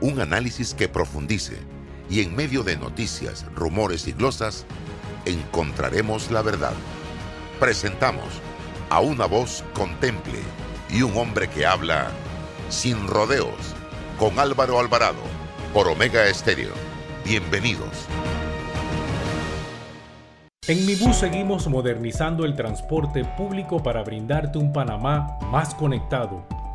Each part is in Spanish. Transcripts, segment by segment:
un análisis que profundice y en medio de noticias, rumores y glosas, encontraremos la verdad. Presentamos a una voz contemple y un hombre que habla sin rodeos con Álvaro Alvarado por Omega Estéreo. Bienvenidos. En Mi Bus seguimos modernizando el transporte público para brindarte un Panamá más conectado,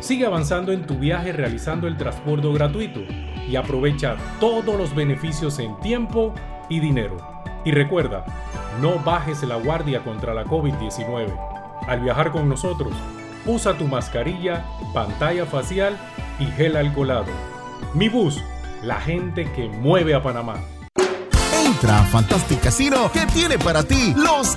Sigue avanzando en tu viaje realizando el transporte gratuito y aprovecha todos los beneficios en tiempo y dinero. Y recuerda, no bajes la guardia contra la COVID-19. Al viajar con nosotros, usa tu mascarilla, pantalla facial y gel alcoholado. Mi bus, la gente que mueve a Panamá. Entra a Fantastic Casino que tiene para ti los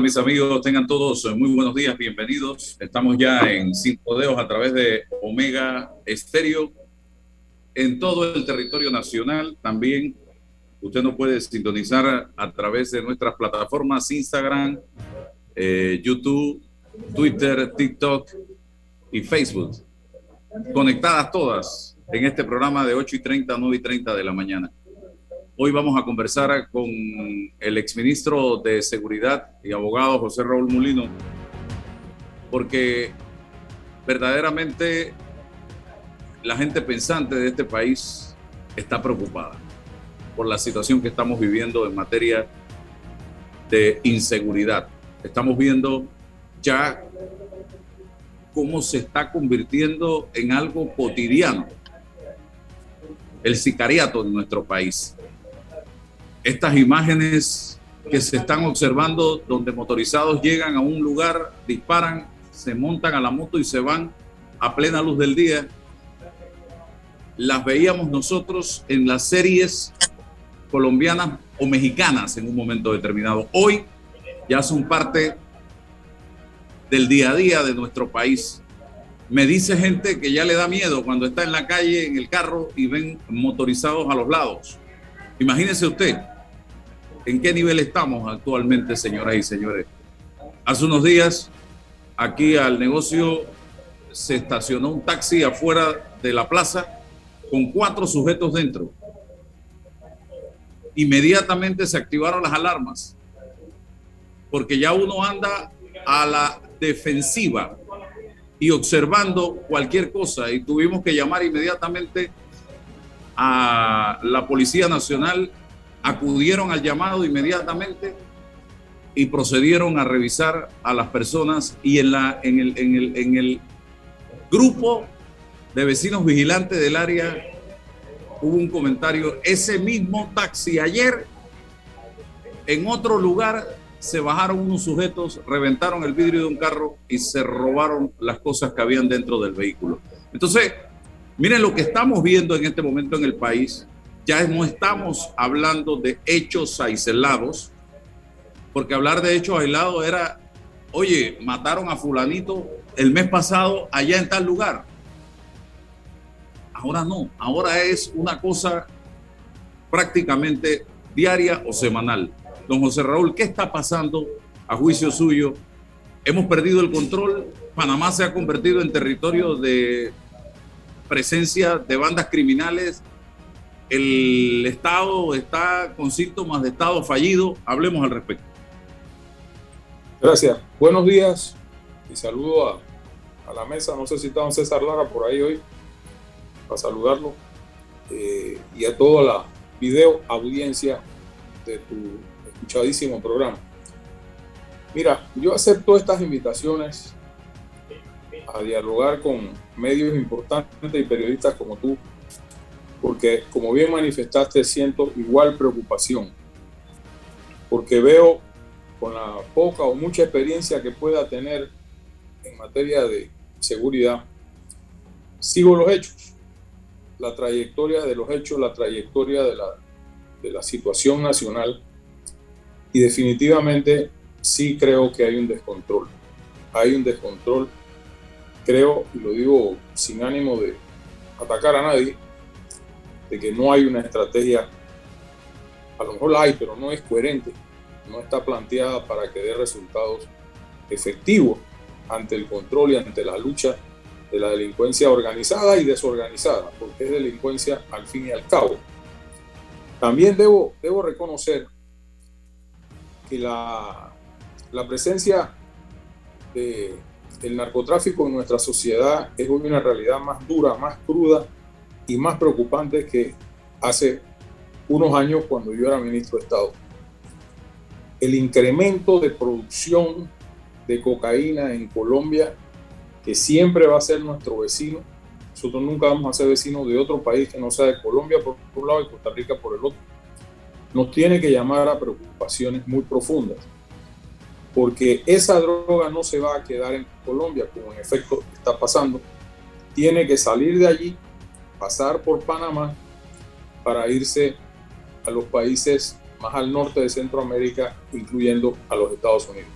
mis amigos? Tengan todos muy buenos días, bienvenidos. Estamos ya en Cinco Dedos a través de Omega Estéreo en todo el territorio nacional. También usted nos puede sintonizar a través de nuestras plataformas Instagram, eh, YouTube, Twitter, TikTok y Facebook. Conectadas todas en este programa de 8 y 30 a 9 y 30 de la mañana. Hoy vamos a conversar con el exministro de Seguridad y abogado José Raúl Mulino, porque verdaderamente la gente pensante de este país está preocupada por la situación que estamos viviendo en materia de inseguridad. Estamos viendo ya cómo se está convirtiendo en algo cotidiano el sicariato en nuestro país estas imágenes que se están observando donde motorizados llegan a un lugar, disparan, se montan a la moto y se van a plena luz del día, las veíamos nosotros en las series colombianas o mexicanas en un momento determinado. Hoy ya son parte del día a día de nuestro país. Me dice gente que ya le da miedo cuando está en la calle, en el carro y ven motorizados a los lados. Imagínese usted, en qué nivel estamos actualmente, señoras y señores. Hace unos días, aquí al negocio se estacionó un taxi afuera de la plaza con cuatro sujetos dentro. Inmediatamente se activaron las alarmas, porque ya uno anda a la defensiva y observando cualquier cosa y tuvimos que llamar inmediatamente a la Policía Nacional acudieron al llamado inmediatamente y procedieron a revisar a las personas y en, la, en, el, en, el, en el grupo de vecinos vigilantes del área hubo un comentario, ese mismo taxi ayer en otro lugar se bajaron unos sujetos, reventaron el vidrio de un carro y se robaron las cosas que habían dentro del vehículo. Entonces, miren lo que estamos viendo en este momento en el país. Ya no estamos hablando de hechos aislados, porque hablar de hechos aislados era, oye, mataron a fulanito el mes pasado allá en tal lugar. Ahora no, ahora es una cosa prácticamente diaria o semanal. Don José Raúl, ¿qué está pasando a juicio suyo? Hemos perdido el control. Panamá se ha convertido en territorio de presencia de bandas criminales. El Estado está con síntomas de Estado fallido. Hablemos al respecto. Gracias. Buenos días y saludo a, a la mesa. No sé si está don César Lara por ahí hoy para saludarlo. Eh, y a toda la video audiencia de tu escuchadísimo programa. Mira, yo acepto estas invitaciones a dialogar con medios importantes y periodistas como tú, porque como bien manifestaste, siento igual preocupación, porque veo con la poca o mucha experiencia que pueda tener en materia de seguridad, sigo los hechos, la trayectoria de los hechos, la trayectoria de la, de la situación nacional y definitivamente sí creo que hay un descontrol. Hay un descontrol, creo, y lo digo sin ánimo de atacar a nadie, que no hay una estrategia, a lo mejor la hay, pero no es coherente, no está planteada para que dé resultados efectivos ante el control y ante la lucha de la delincuencia organizada y desorganizada, porque es delincuencia al fin y al cabo. También debo, debo reconocer que la, la presencia de, del narcotráfico en nuestra sociedad es hoy una realidad más dura, más cruda y más preocupante que hace unos años cuando yo era ministro de Estado. El incremento de producción de cocaína en Colombia, que siempre va a ser nuestro vecino, nosotros nunca vamos a ser vecinos de otro país que no sea de Colombia por un lado y Costa Rica por el otro nos tiene que llamar a preocupaciones muy profundas, porque esa droga no se va a quedar en Colombia, como en efecto está pasando, tiene que salir de allí, pasar por Panamá para irse a los países más al norte de Centroamérica, incluyendo a los Estados Unidos.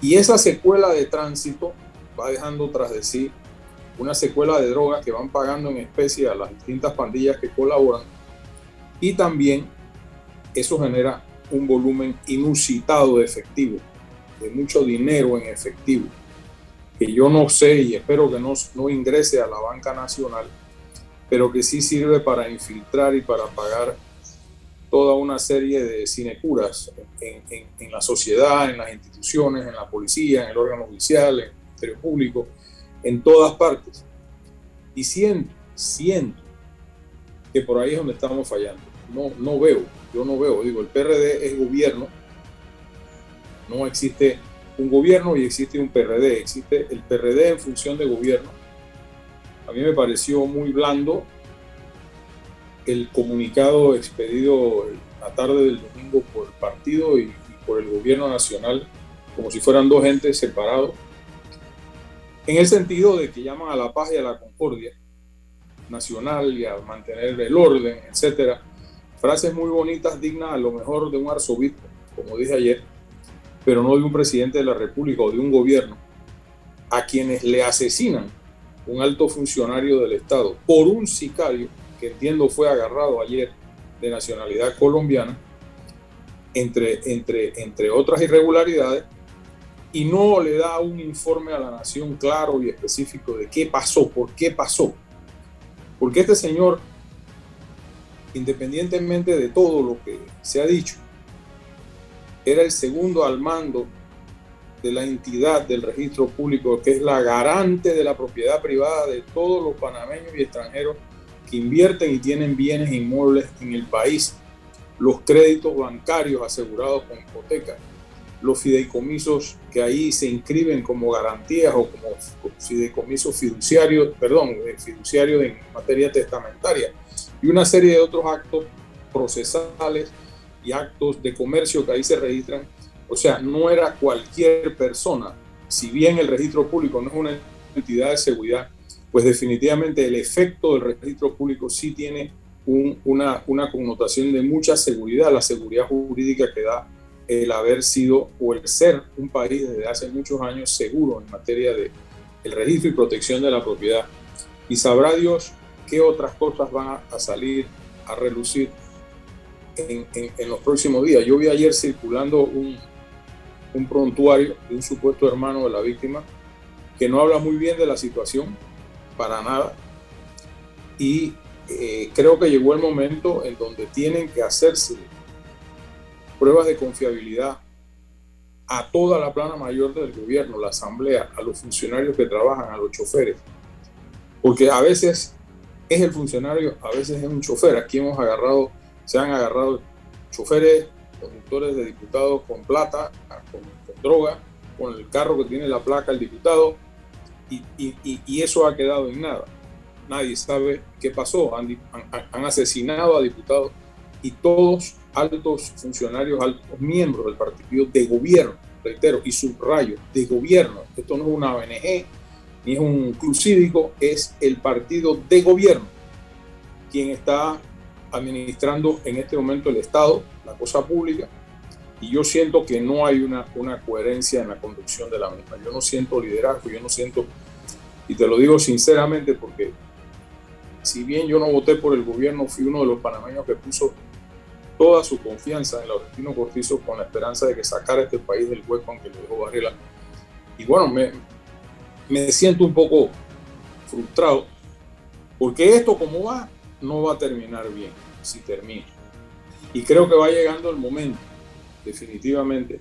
Y esa secuela de tránsito va dejando tras de sí una secuela de drogas que van pagando en especie a las distintas pandillas que colaboran y también eso genera un volumen inusitado de efectivo, de mucho dinero en efectivo, que yo no sé y espero que no, no ingrese a la banca nacional, pero que sí sirve para infiltrar y para pagar toda una serie de sinecuras en, en, la sociedad, en las instituciones, en la policía, en el órgano judicial, en el Ministerio Público, en todas partes. Y siento, siento que por ahí es donde estamos fallando. No, no veo yo no veo, digo, el PRD es gobierno, no existe un gobierno y existe un PRD, existe el PRD en función de gobierno. A mí me pareció muy blando el comunicado expedido la tarde del domingo por el partido y, por el gobierno nacional, como si fueran dos entes separados, en el sentido de que llaman a la paz y a la concordia nacional y a mantener el orden, etcétera. Frases muy bonitas, dignas a lo mejor de un arzobispo, como dije ayer, pero no de un presidente de la República o de un gobierno, a quienes le asesinan un alto funcionario del Estado por un sicario que entiendo fue agarrado ayer de nacionalidad colombiana, entre, entre, entre otras irregularidades, y no le da un informe a la nación claro y específico de qué pasó, por qué pasó. Porque este señor independientemente de todo lo que se ha dicho, era el segundo al mando de la entidad del registro público, que es la garante de la propiedad privada de todos los panameños y extranjeros que invierten y tienen bienes inmuebles en el país, los créditos bancarios asegurados con hipoteca. los fideicomisos que ahí se inscriben como garantías o como fideicomisos fiduciarios, perdón, eh, fiduciarios en materia testamentaria y una serie de otros actos procesales y actos de comercio que ahí se registran. O sea, no era cualquier persona, si bien el registro público no es una entidad de seguridad, pues definitivamente el efecto del registro público sí tiene una, una connotación de mucha seguridad, la seguridad jurídica que da el haber sido o el ser un país desde hace muchos años seguro en materia de el registro y protección de la propiedad. Y sabrá Dios qué otras cosas van a salir a relucir en, en, los próximos días. Yo vi ayer circulando un, un prontuario de un supuesto hermano de la víctima que no habla muy bien de la situación, para nada. Y eh, creo que llegó el momento en donde tienen que hacerse pruebas de confiabilidad a toda la plana mayor del gobierno, la asamblea, a los funcionarios que trabajan, a los choferes. Porque a veces es el funcionario, a veces es un chofer. Aquí hemos agarrado, se han agarrado choferes, conductores de diputados con plata, con, droga, con el carro que tiene la placa el diputado, y eso ha quedado en nada nadie sabe qué pasó. Han, asesinado a diputados y todos altos funcionarios, altos miembros del partido de gobierno, reitero, y subrayo, de gobierno. Esto no es una ONG ni es un club cívico, es el partido de gobierno quien está administrando en este momento el Estado, la cosa pública, y yo siento que no hay una, una coherencia en la conducción de la misma. Yo no siento liderazgo, yo no siento, y te lo digo sinceramente porque si bien yo no voté por el gobierno, fui uno de los panameños que puso toda su confianza en Laurentino Cortizo con la esperanza de que sacara este país del hueco aunque lo dejó Varela. Y bueno, me, me siento un poco frustrado porque esto como va no va a terminar bien si termina. Y creo que va llegando el momento, definitivamente,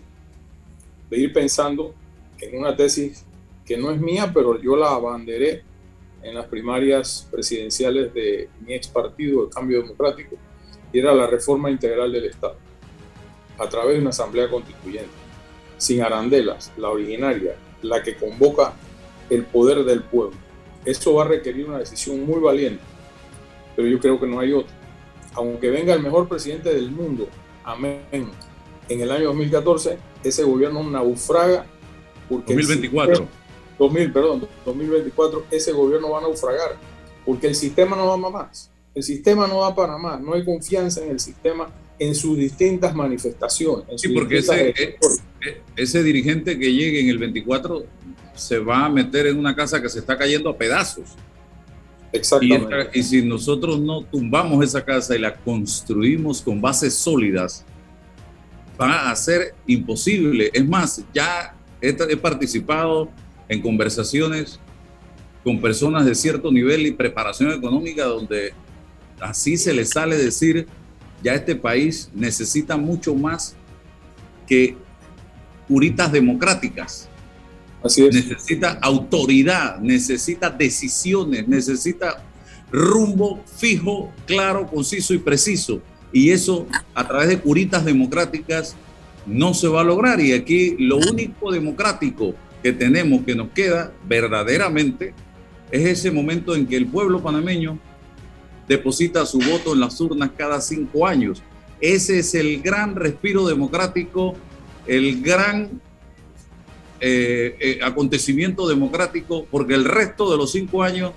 de ir pensando en una tesis que no es mía, pero yo la abanderé en las primarias presidenciales de mi ex partido, el Cambio Democrático, y era la reforma integral del Estado, a través de una asamblea constituyente, sin arandelas, la originaria, la que convoca el poder del pueblo. Eso va a requerir una decisión muy valiente, pero yo creo que no hay otra. Aunque venga el mejor presidente del mundo, amén, en el año 2014, ese gobierno naufraga porque... 2024. 2000, perdón, 2024, ese gobierno va a naufragar, porque el sistema no va más. El sistema no va para más, no hay confianza en el sistema en sus distintas manifestaciones. sí, porque ese, eh, ese dirigente que llegue en el 24 se va a meter en una casa que se está cayendo a pedazos. Exactamente. Y, y, si nosotros no tumbamos esa casa y la construimos con bases sólidas, va a ser imposible. Es más, ya he, he participado en conversaciones con personas de cierto nivel y preparación económica donde así se les sale decir, ya este país necesita mucho más que curitas democráticas. Necesita autoridad, necesita decisiones, necesita rumbo fijo, claro, conciso y preciso. Y eso a través de curitas democráticas no se va a lograr. Y aquí lo único democrático que tenemos, que nos queda verdaderamente, es ese momento en que el pueblo panameño deposita su voto en las urnas cada cinco años. Ese es el gran respiro democrático, el gran eh, eh, acontecimiento democrático, porque el resto de los cinco años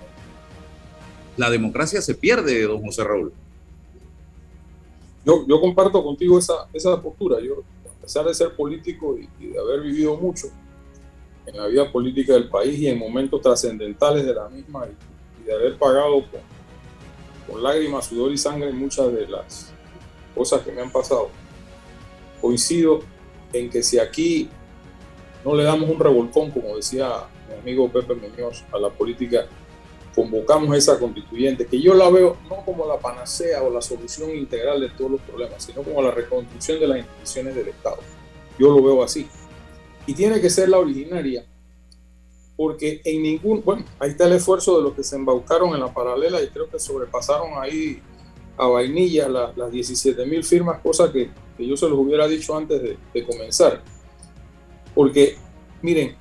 la democracia se pierde, don José Raúl. Yo, yo comparto contigo esa, esa postura. Yo, a pesar de ser político y de haber vivido mucho, en la vida política del país y en momentos trascendentales de la misma y, de haber pagado con, con, lágrimas, sudor y sangre muchas de las cosas que me han pasado. Coincido en que si aquí no le damos un revolcón, como decía mi amigo Pepe Muñoz, a la política, convocamos esa constituyente, que yo la veo no como la panacea o la solución integral de todos los problemas, sino como la reconstrucción de las instituciones del Estado. Yo lo veo así y tiene que ser la originaria, porque en ningún, bueno, ahí está el esfuerzo de los que se embaucaron en la paralela y creo que sobrepasaron ahí a vainilla las 17 mil firmas, cosa que, que, yo se los hubiera dicho antes de, de, comenzar. Porque, miren,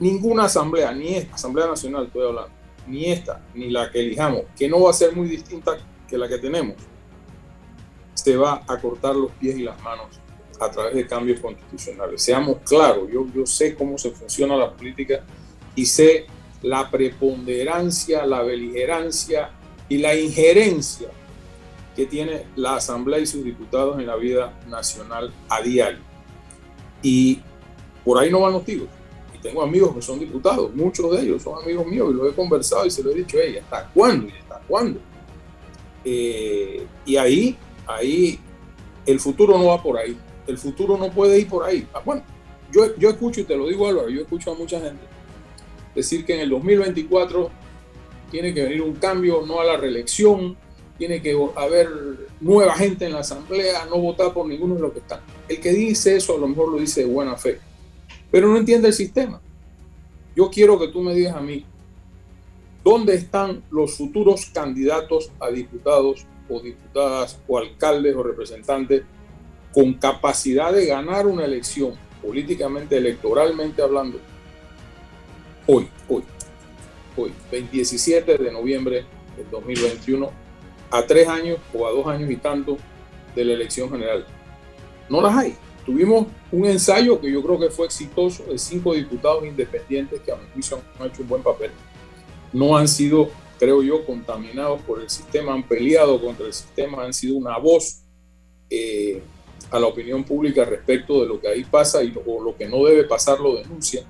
ninguna asamblea, ni esta Asamblea Nacional estoy hablando, ni esta, ni la que elijamos, que no va a ser muy distinta que la que tenemos, se va a cortar los pies y las manos a través de cambios constitucionales. Seamos claros, yo, yo sé cómo se funciona la política y sé la preponderancia, la beligerancia y la injerencia que tiene la Asamblea y sus diputados en la vida nacional a diario. Y por ahí no van los tiros. Y tengo amigos que son diputados, muchos de ellos son amigos míos y lo he conversado y se lo he dicho, hey, ¿hasta cuándo? ¿Y hasta cuándo? Eh, y ahí, ahí, el futuro no va por ahí. El futuro no puede ir por ahí. Ah, bueno, yo, yo escucho, y te lo digo Álvaro, yo escucho a mucha gente decir que en el 2024 tiene que venir un cambio, no a la reelección, tiene que haber nueva gente en la asamblea, no votar por ninguno de los que están. El que dice eso a lo mejor lo dice de buena fe, pero no entiende el sistema. Yo quiero que tú me digas a mí, ¿dónde están los futuros candidatos a diputados o diputadas o alcaldes o representantes con capacidad de ganar una elección políticamente, electoralmente hablando, hoy, hoy, hoy, 27 de noviembre del 2021, a tres años o a dos años y tanto de la elección general. No las hay. Tuvimos un ensayo que yo creo que fue exitoso de cinco diputados independientes que a mi juicio han hecho un buen papel. No han sido, creo yo, contaminados por el sistema, han peleado contra el sistema, han sido una voz eh, a la opinión pública respecto de lo que ahí pasa y o lo que no debe pasar lo denuncian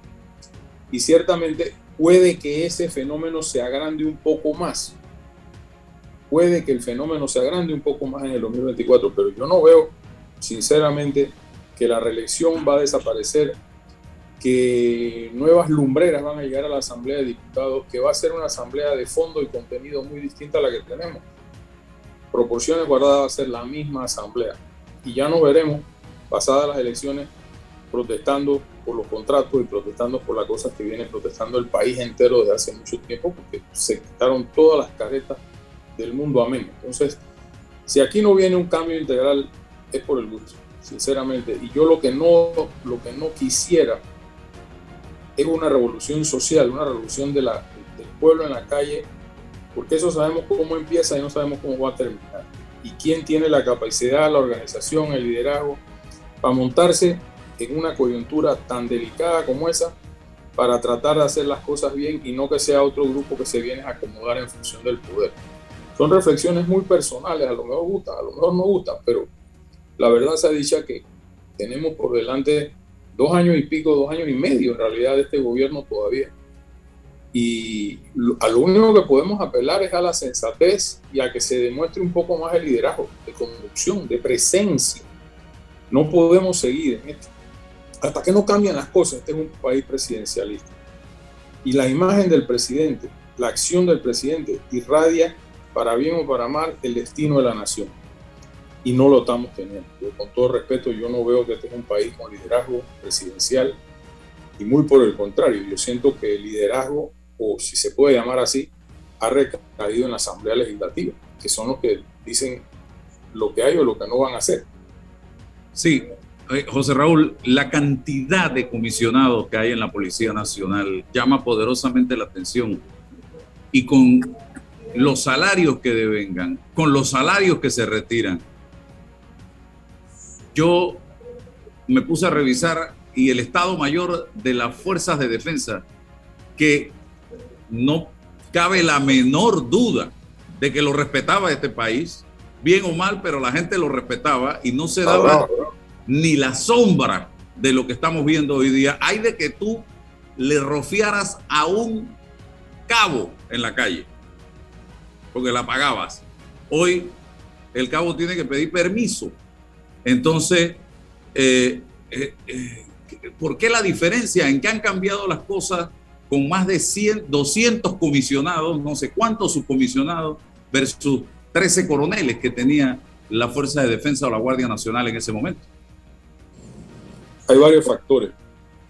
y ciertamente puede que ese fenómeno se agrande un poco más. Puede que el fenómeno se agrande un poco más en el 2024, pero yo no veo, sinceramente, que la reelección va a desaparecer, que nuevas lumbreras van a llegar a la Asamblea de Diputados, que va a ser una asamblea de fondo y contenido muy distinta a la que tenemos. Proporciones guardadas va a ser la misma asamblea. Y ya nos veremos, pasadas las elecciones, protestando por los contratos y protestando por las cosas que viene protestando el país entero desde hace mucho tiempo, porque se quitaron todas las caretas del mundo amén. Entonces, si aquí no viene un cambio integral, es por el gusto, sinceramente. Y yo lo que no, lo que no quisiera es una revolución social, una revolución de la, del pueblo en la calle, porque eso sabemos cómo empieza y no sabemos cómo va a terminar. Y quién tiene la capacidad, la organización, el liderazgo para montarse en una coyuntura tan delicada como esa para tratar de hacer las cosas bien y no que sea otro grupo que se viene a acomodar en función del poder. Son reflexiones muy personales, a lo mejor gusta, a lo mejor no gusta, pero la verdad se ha dicho que tenemos por delante dos años y pico, dos años y medio en realidad de este gobierno todavía. Y a lo único que podemos apelar es a la sensatez y a que se demuestre un poco más el liderazgo, de conducción, de presencia. No podemos seguir en esto hasta que no cambian las cosas, este es un país presidencialista. Y la imagen del presidente, la acción del presidente irradia, para bien o para mal, el destino de la nación. Y no lo estamos teniendo. con todo respeto, yo no veo que este es un país con liderazgo presidencial. Y muy por el contrario, yo siento que el liderazgo, o si se puede llamar así, ha recaído en la Asamblea Legislativa, que son los que dicen lo que hay o lo que no van a hacer. Sí, eh, José Raúl, la cantidad de comisionados que hay en la Policía Nacional llama poderosamente la atención. Y con los salarios que devengan, con los salarios que se retiran, yo me puse a revisar y el Estado Mayor de las Fuerzas de Defensa, que no cabe la menor duda de que lo respetaba este país, bien o mal, pero la gente lo respetaba y no se daba ni la sombra de lo que estamos viendo hoy día. Hay de que tú le rofiaras a un cabo en la calle, porque la pagabas. Hoy el cabo tiene que pedir permiso. Entonces, eh, eh, eh, ¿por qué la diferencia en que han cambiado las cosas con más de 100, 200 comisionados, no sé cuántos subcomisionados, versus 13 coroneles que tenía la Fuerza de Defensa o la Guardia Nacional en ese momento? Hay varios factores.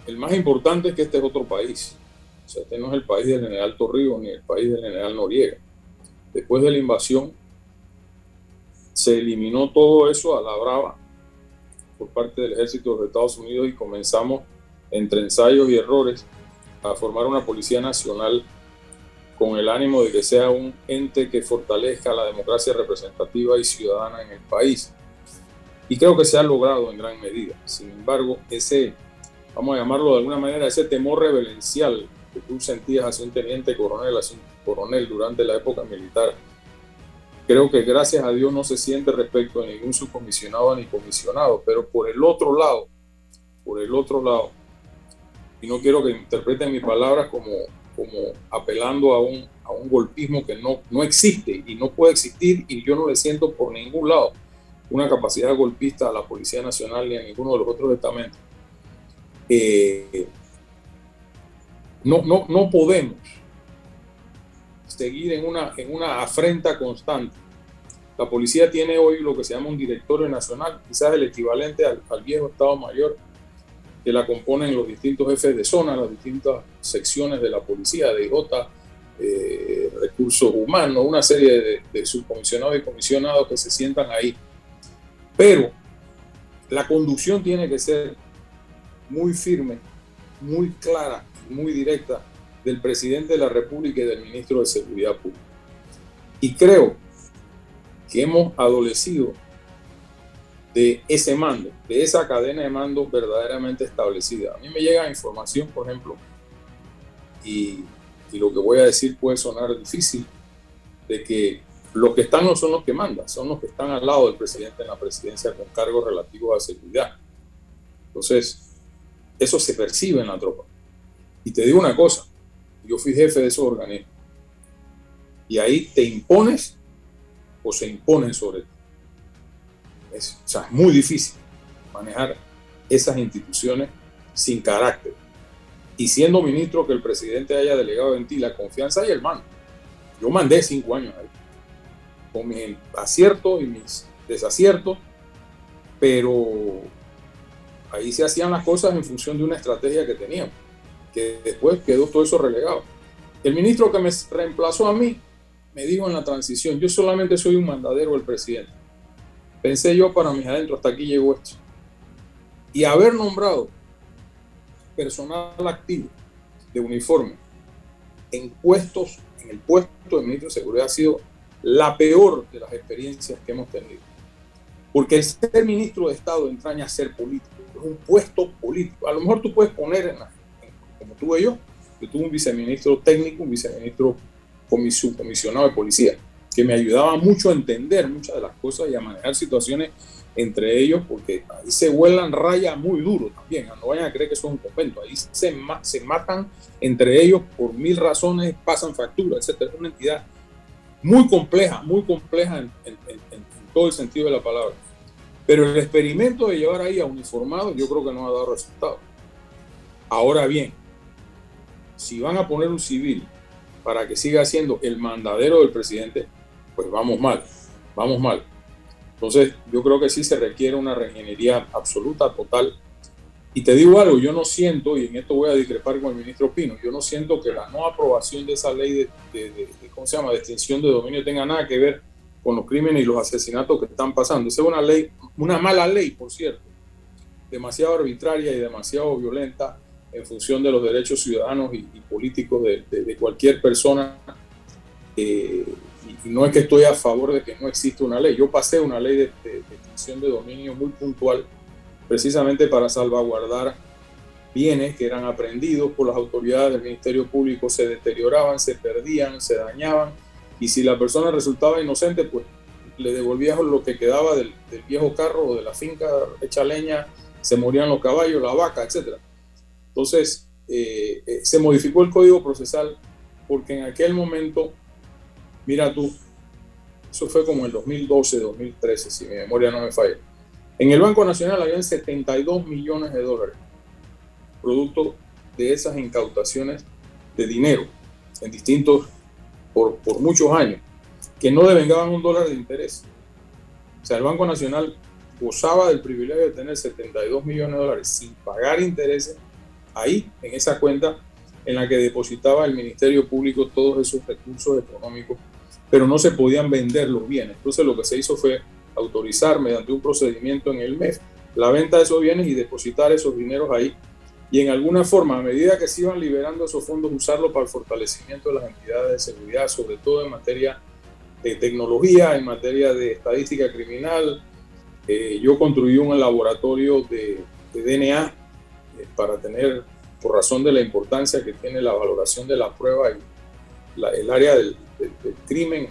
El más importante es que este es otro país. O sea, este no es el país del general Torrijos ni el país del general Noriega. Después de la invasión, se eliminó todo eso a la brava por parte del ejército de Estados Unidos y comenzamos entre ensayos y errores a formar una Policía Nacional con el ánimo de que sea un ente que fortalezca la democracia representativa y ciudadana en el país. Y creo que se ha logrado en gran medida. Sin embargo, ese, vamos a llamarlo de alguna manera, ese temor reverencial que tú sentías hacia un teniente coronel, hacia un coronel durante la época militar, creo que gracias a Dios no se siente respecto a ningún subcomisionado ni comisionado, pero por el otro lado, por el otro lado, y no quiero que interpreten mis palabras como, como apelando a un, a un golpismo que no, no existe y no puede existir y yo no le siento por ningún lado una capacidad golpista a la Policía Nacional ni a ninguno de los otros estamentos. Eh, no, no, no podemos seguir en una, en una afrenta constante. La policía tiene hoy lo que se llama un directorio nacional, quizás el equivalente al, viejo Estado Mayor que la componen los distintos jefes de zona, las distintas secciones de la policía, de IJ, eh, recursos humanos, una serie de, de subcomisionados y comisionados que se sientan ahí. Pero la conducción tiene que ser muy firme, muy clara, muy directa del presidente de la República y del ministro de Seguridad Pública. Y creo que hemos adolecido de ese mando, de esa cadena de mando verdaderamente establecida. A mí me llega información, por ejemplo, y, y lo que voy a decir puede sonar difícil, de que los que están no son los que mandan, son los que están al lado del presidente en la presidencia con cargos relativos a seguridad. Entonces, eso se percibe en la tropa. Y te digo una cosa, yo fui jefe de esos organismos. Y ahí te impones o se imponen sobre ti. Es, o sea, es muy difícil manejar esas instituciones sin carácter. Y siendo ministro que el presidente haya delegado en ti la confianza y el mando. Yo mandé cinco años ahí, con mis aciertos y mis desaciertos, pero ahí se hacían las cosas en función de una estrategia que teníamos que después quedó todo eso relegado. El ministro que me reemplazó a mí me dijo en la transición, yo solamente soy un mandadero del presidente. Pensé yo para mis adentro, hasta aquí llegó esto. Y haber nombrado personal activo de uniforme en puestos, en el puesto de ministro de Seguridad ha sido la peor de las experiencias que hemos tenido. Porque el ser ministro de Estado entraña ser político, es un puesto político. A lo mejor tú puedes poner en la, como tuve yo. Yo tuve un viceministro técnico, un viceministro comisionado de policía, que me ayudaba mucho a entender muchas de las cosas y a manejar situaciones entre ellos, porque ahí se vuelan raya muy duro también. No vayan a creer que eso es un convento. Ahí se, se matan entre ellos por mil razones, pasan facturas, etc. Es una entidad muy compleja, muy compleja en, en todo el sentido de la palabra. Pero el experimento de llevar ahí a uniformados, yo creo que no ha dado resultado. Ahora bien, si van a poner un civil para que siga siendo el mandadero del presidente, pues vamos mal, vamos mal. Entonces, yo creo que sí se requiere una reingeniería absoluta, total. Y te digo algo, yo no siento, y en esto voy a discrepar con el ministro Pino, yo no siento que la no aprobación de esa ley de, ¿cómo se llama?, de extinción de dominio tenga nada que ver con los crímenes y los asesinatos que están pasando. Esa es una ley, una mala ley, por cierto, demasiado arbitraria y demasiado violenta en función de los derechos ciudadanos y, políticos de, cualquier persona. Eh, y, no es que estoy a favor de que no exista una ley. Yo pasé una ley de, extinción de dominio muy puntual, precisamente para salvaguardar bienes que eran aprendidos por las autoridades del Ministerio Público, se deterioraban, se perdían, se dañaban, y si la persona resultaba inocente, pues le devolvías lo que quedaba del, del viejo carro o de la finca hecha leña, se morían los caballos, la vaca, etcétera entonces, eh, eh, se modificó el código procesal porque en aquel momento, mira tú, eso fue como el 2012, 2013, si mi memoria no me falla. En el Banco Nacional habían 72 millones de dólares, producto de esas incautaciones de dinero en distintos, por, por muchos años, que no devengaban un dólar de interés. O sea, el Banco Nacional gozaba del privilegio de tener 72 millones de dólares sin pagar intereses ahí, en esa cuenta en la que depositaba el Ministerio Público todos esos recursos económicos, pero no se podían vender los bienes. Entonces lo que se hizo fue autorizar mediante un procedimiento en el MEF la venta de esos bienes y depositar esos dineros ahí. Y en alguna forma, a medida que se iban liberando esos fondos, usarlo para el fortalecimiento de las entidades de seguridad, sobre todo en materia de tecnología, en materia de estadística criminal. Eh, yo construí un laboratorio de, DNA eh, para tener, por razón de la importancia que tiene la valoración de la prueba y el área del, crimen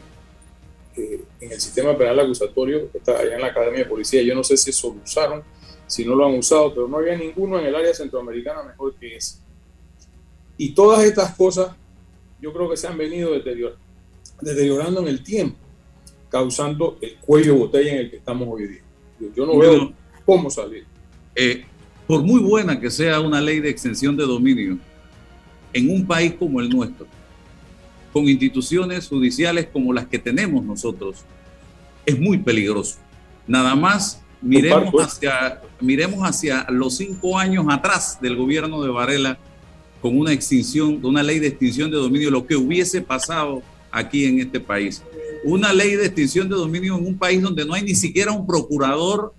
eh, en el sistema penal acusatorio, está allá en la Academia de Policía. Yo no sé si eso lo usaron, si no lo han usado, pero no había ninguno en el área centroamericana mejor que ese. Y todas estas cosas yo creo que se han venido deteriorando deteriorando en el tiempo, causando el cuello botella en el que estamos hoy día. Yo no veo cómo salir. Eh, por muy buena que sea una ley de extensión de dominio, en un país como el nuestro, con instituciones judiciales como las que tenemos nosotros, es muy peligroso. Nada más miremos hacia, miremos hacia los cinco años atrás del gobierno de Varela con una extinción, una ley de extinción de dominio, lo que hubiese pasado aquí en este país. Una ley de extinción de dominio en un país donde no hay ni siquiera un procurador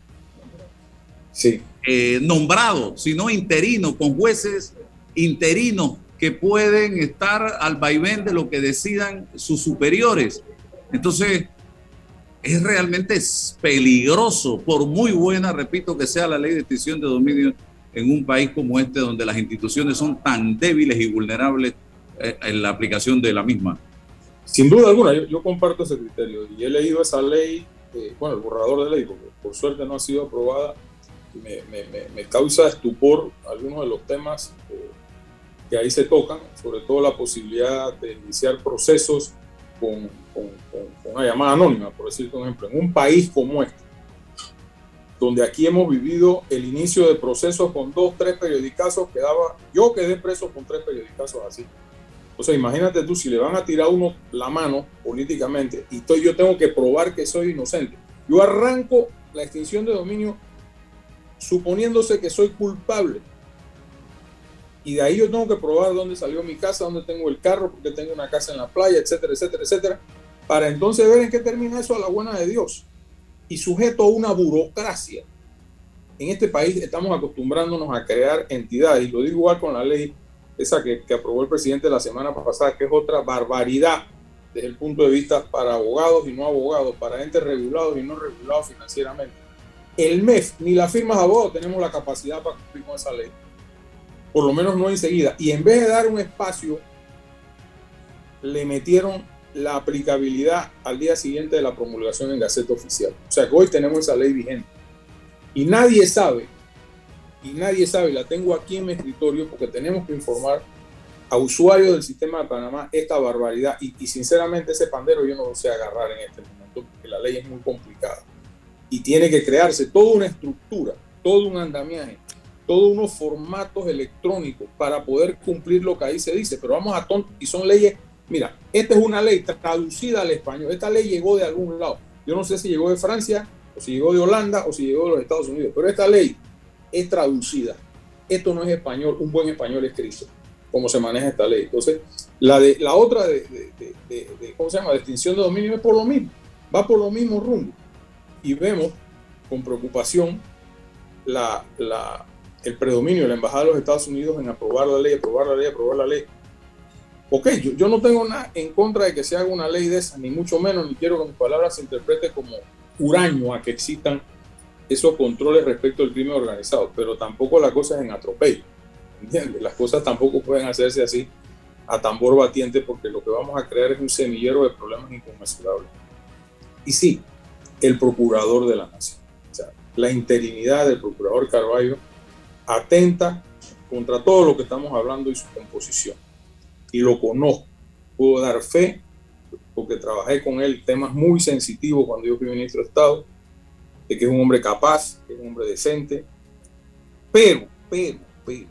sí. Eh, nombrado, sino interino, con jueces interinos que pueden estar al vaivén de lo que decidan sus superiores. Entonces, es realmente peligroso, por muy buena, repito, que sea la ley de extinción de dominio en un país como este, donde las instituciones son tan débiles y vulnerables eh, en la aplicación de la misma. Sin duda alguna, yo, comparto ese criterio y he leído esa ley, eh, bueno, el borrador de ley, porque por suerte no ha sido aprobada, y me, causa estupor algunos de los temas eh, que ahí se tocan, sobre todo la posibilidad de iniciar procesos con, una llamada anónima, por decir un ejemplo, en un país como este, donde aquí hemos vivido el inicio de procesos con dos, tres periodicazos, quedaba, yo quedé preso con tres periodicazos así. O sea, imagínate tú, si le van a tirar a uno la mano políticamente y estoy, yo tengo que probar que soy inocente. Yo arranco la extinción de dominio suponiéndose que soy culpable. Y de ahí yo tengo que probar dónde salió mi casa, dónde tengo el carro, porque tengo una casa en la playa, etcétera, etcétera, etcétera. Para entonces ver en qué termina eso a la buena de Dios. Y sujeto a una burocracia. En este país estamos acostumbrándonos a crear entidades, y lo digo igual con la ley esa que, aprobó el presidente la semana pasada, que es otra barbaridad desde el punto de vista para abogados y no abogados, para entes regulados y no regulados financieramente. El MEF ni las firmas de abogados tenemos la capacidad para cumplir con esa ley. Por lo menos no enseguida. Y en vez de dar un espacio, le metieron la aplicabilidad al día siguiente de la promulgación en Gaceta Oficial. O sea que hoy tenemos esa ley vigente. Y nadie sabe y nadie sabe, la tengo aquí en mi escritorio porque tenemos que informar a usuarios del sistema de Panamá esta barbaridad y, sinceramente ese pandero yo no lo sé agarrar en este momento porque la ley es muy complicada y tiene que crearse toda una estructura, todo un andamiaje, todos unos formatos electrónicos para poder cumplir lo que ahí se dice, pero vamos a tonto y son leyes, mira, esta es una ley traducida al español, esta ley llegó de algún lado, yo no sé si llegó de Francia o si llegó de Holanda o si llegó de los Estados Unidos, pero esta ley es traducida. Esto no es español, un buen español escrito, como se maneja esta ley. Entonces, la, de, la otra de, ¿cómo se llama?, de extinción de dominio es por lo mismo, va por lo mismo rumbo. Y vemos con preocupación la, la, el predominio de la Embajada de los Estados Unidos en aprobar la ley, aprobar la ley, aprobar la ley. Ok, yo, yo no tengo nada en contra de que se haga una ley de esa, ni mucho menos, ni quiero que mis palabras se interpreten como huraño a que existan esos controles respecto al crimen organizado, pero tampoco la cosa es en atropello, ¿entiendes? Las cosas tampoco pueden hacerse así a tambor batiente porque lo que vamos a crear es un semillero de problemas inconmensurables. Y sí, el procurador de la nación, la interinidad del procurador Carballo atenta contra todo lo que estamos hablando y su composición. Y lo conozco, puedo dar fe porque trabajé con él temas muy sensitivos cuando yo fui ministro de Estado que es un hombre capaz, que es un hombre decente, pero, pero, pero,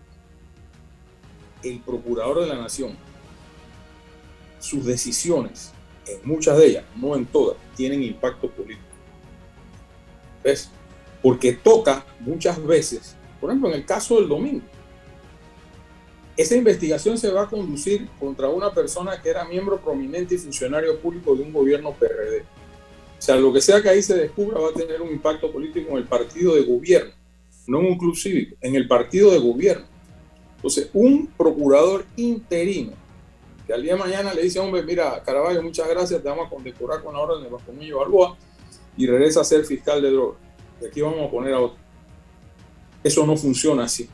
el procurador de la nación, sus decisiones, en muchas de ellas, no en todas, tienen impacto político. ¿Ves? Porque toca muchas veces, por ejemplo, en el caso del domingo, esa investigación se va a conducir contra una persona que era miembro prominente y funcionario público de un gobierno PRD o sea, lo que sea que ahí se descubra va a tener un impacto político en el partido de gobierno. no en un club cívico, en el partido de gobierno. Entonces, un procurador interino que al día de mañana le dice, hombre, mira, Caraballo, muchas gracias, te vamos a condecorar con la orden de Vasconillo Balboa y regresa a ser fiscal de drogas. De aquí vamos a poner a otro. Eso no funciona así.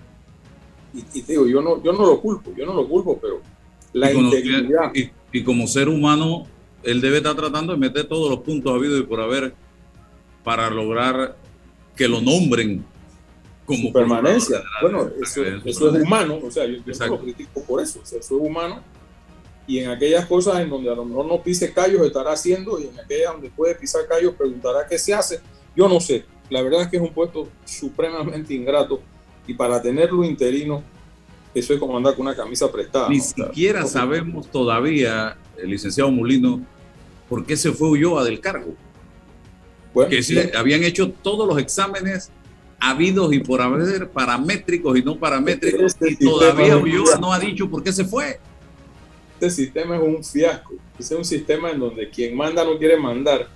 Y, te digo, yo no, yo no lo culpo, yo no lo culpo, pero la integridad. Y, y, como ser humano, él debe estar tratando de meter todos los puntos habidos y por haber para lograr que lo nombren como permanencia. Bueno, eso, es humano, o sea, yo, no lo critico por eso, eso es humano. Y en aquellas cosas en donde a lo mejor no pise callos estará haciendo, y en aquellas donde puede pisar callos preguntará qué se hace. Yo no sé. La verdad es que es un puesto supremamente ingrato y para tenerlo interino, eso es como andar con una camisa prestada. Ni siquiera sabemos todavía, el licenciado Molino, por qué se fue Ulloa del cargo. Porque habían hecho todos los exámenes habidos y por haber paramétricos y no paramétricos este y todavía Ulloa no ha dicho por qué se fue. Este sistema es un fiasco. Este es un sistema en donde quien manda no quiere mandar,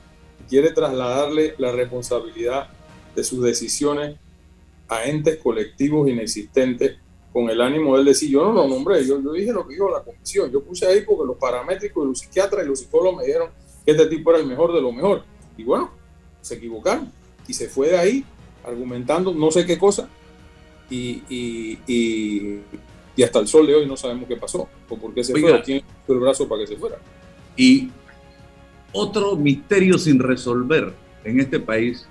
quiere trasladarle la responsabilidad de sus decisiones a entes colectivos inexistentes con el ánimo de decir, yo no lo nombré, yo, yo dije lo que dijo la comisión, yo puse ahí porque los paramétricos y los psiquiatras y los psicólogos me dijeron que este tipo era el mejor de lo mejor. Y bueno, se equivocaron y se fue de ahí argumentando no sé qué cosa y, y, hasta el sol de hoy no sabemos qué pasó o por qué se fue el brazo para que se fuera. Y otro misterio sin resolver en este país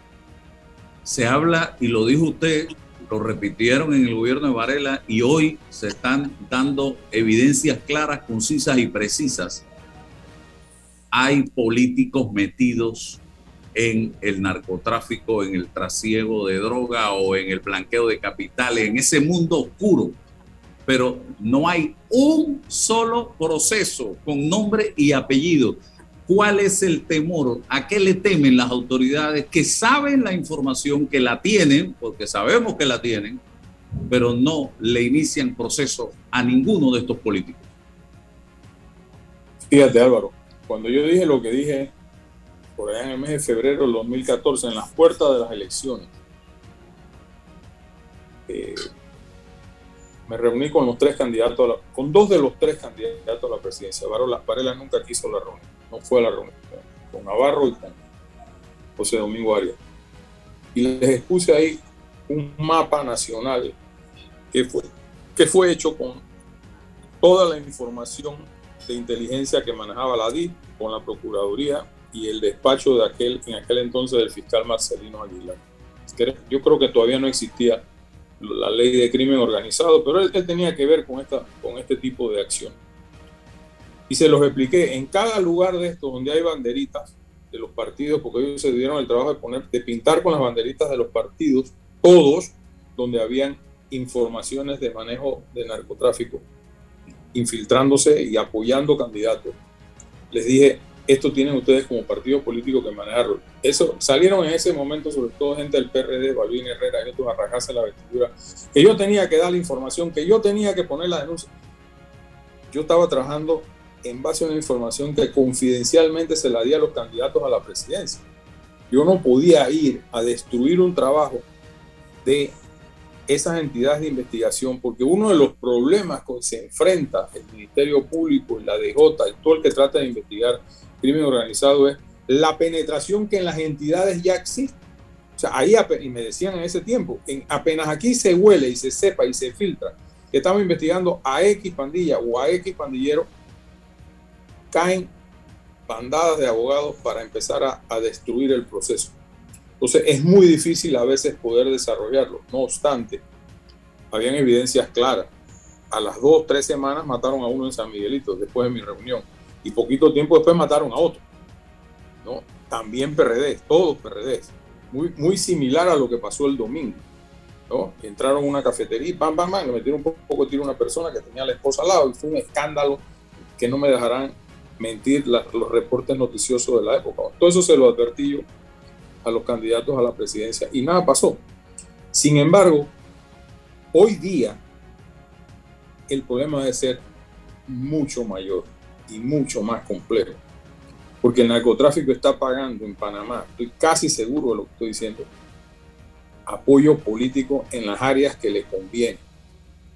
se habla, y lo dijo usted, lo repitieron en el gobierno de Varela, y hoy se están dando evidencias claras, concisas y precisas. Hay políticos metidos en el narcotráfico, en el trasiego de droga o en el blanqueo de capitales, en ese mundo oscuro. Pero no hay un solo proceso con nombre y apellido. ¿Cuál es el temor? ¿A qué le temen las autoridades que saben la información, que la tienen, porque sabemos que la tienen, pero no le inician proceso a ninguno de estos políticos? Fíjate Álvaro, cuando yo dije lo que dije por allá en el mes de febrero del 2014, en las puertas de las elecciones, eh, me reuní con los tres candidatos, con dos de los tres candidatos a la presidencia. Varela nunca quiso la reunión, no fue a la reunión, con Navarro y con José Domingo Arias. Y les expuse ahí un mapa nacional que fue, que fue hecho con toda la información de inteligencia que manejaba la DIP, con la Procuraduría y el despacho de aquel, en aquel entonces del fiscal Marcelino Aguilar. Yo creo que todavía no existía la ley de crimen organizado, pero él, tenía que ver con, esta, con este tipo de acción. Y se los expliqué, en cada lugar de estos donde hay banderitas de los partidos, porque ellos se dieron el trabajo de, poner, de pintar con las banderitas de los partidos, todos donde habían informaciones de manejo de narcotráfico, infiltrándose y apoyando candidatos. Les dije, esto tienen ustedes como partido político que manejarlo. Eso salieron en ese momento, sobre todo gente del PRD, Balvin Herrera y otros, a la vestidura, que yo tenía que dar la información, que yo tenía que poner la denuncia. Yo estaba trabajando en base a una información que confidencialmente se la di a los candidatos a la presidencia. Yo no podía ir a destruir un trabajo de esas entidades de investigación, porque uno de los problemas con que se enfrenta el Ministerio Público la DJ y todo el que trata de investigar crimen organizado es la penetración que en las entidades ya existe. O sea, ahí, y me decían en ese tiempo, en, apenas aquí se huele y se sepa y se filtra que estamos investigando a X pandilla o a X pandillero, caen bandadas de abogados para empezar a, a destruir el proceso. Entonces es muy difícil a veces poder desarrollarlo. No obstante, habían evidencias claras. A las dos, tres semanas mataron a uno en San Miguelito después de mi reunión y poquito tiempo después mataron a otro. ¿no? También PRD, todos PRD. Muy, muy similar a lo que pasó el domingo. ¿no? Entraron a una cafetería y pam, pam, pam, le metieron un poco tiro a una persona que tenía la esposa al lado y fue un escándalo que no me dejarán mentir los reportes noticiosos de la época. Todo eso se lo advertí yo a los candidatos a la presidencia y nada pasó. Sin embargo, hoy día el problema debe ser mucho mayor y mucho más complejo. Porque el narcotráfico está pagando en Panamá, estoy casi seguro de lo que estoy diciendo, apoyo político en las áreas que le conviene.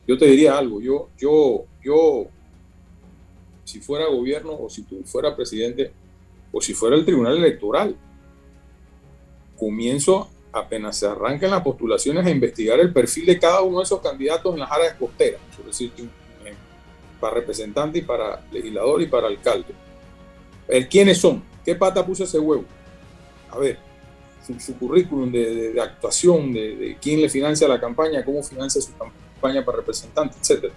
Yo te diría algo, yo, yo, yo, si fuera gobierno o si tú fuera presidente o si fuera el tribunal electoral, comienzo apenas se arranquen las postulaciones a investigar el perfil de cada uno de esos candidatos en las áreas costeras, por decir para representante y para legislador y para alcalde. ver ¿Quiénes son? ¿Qué pata puso ese huevo? A ver, su, currículum de, actuación, de, quién le financia la campaña, cómo financia su campaña para representante, etc.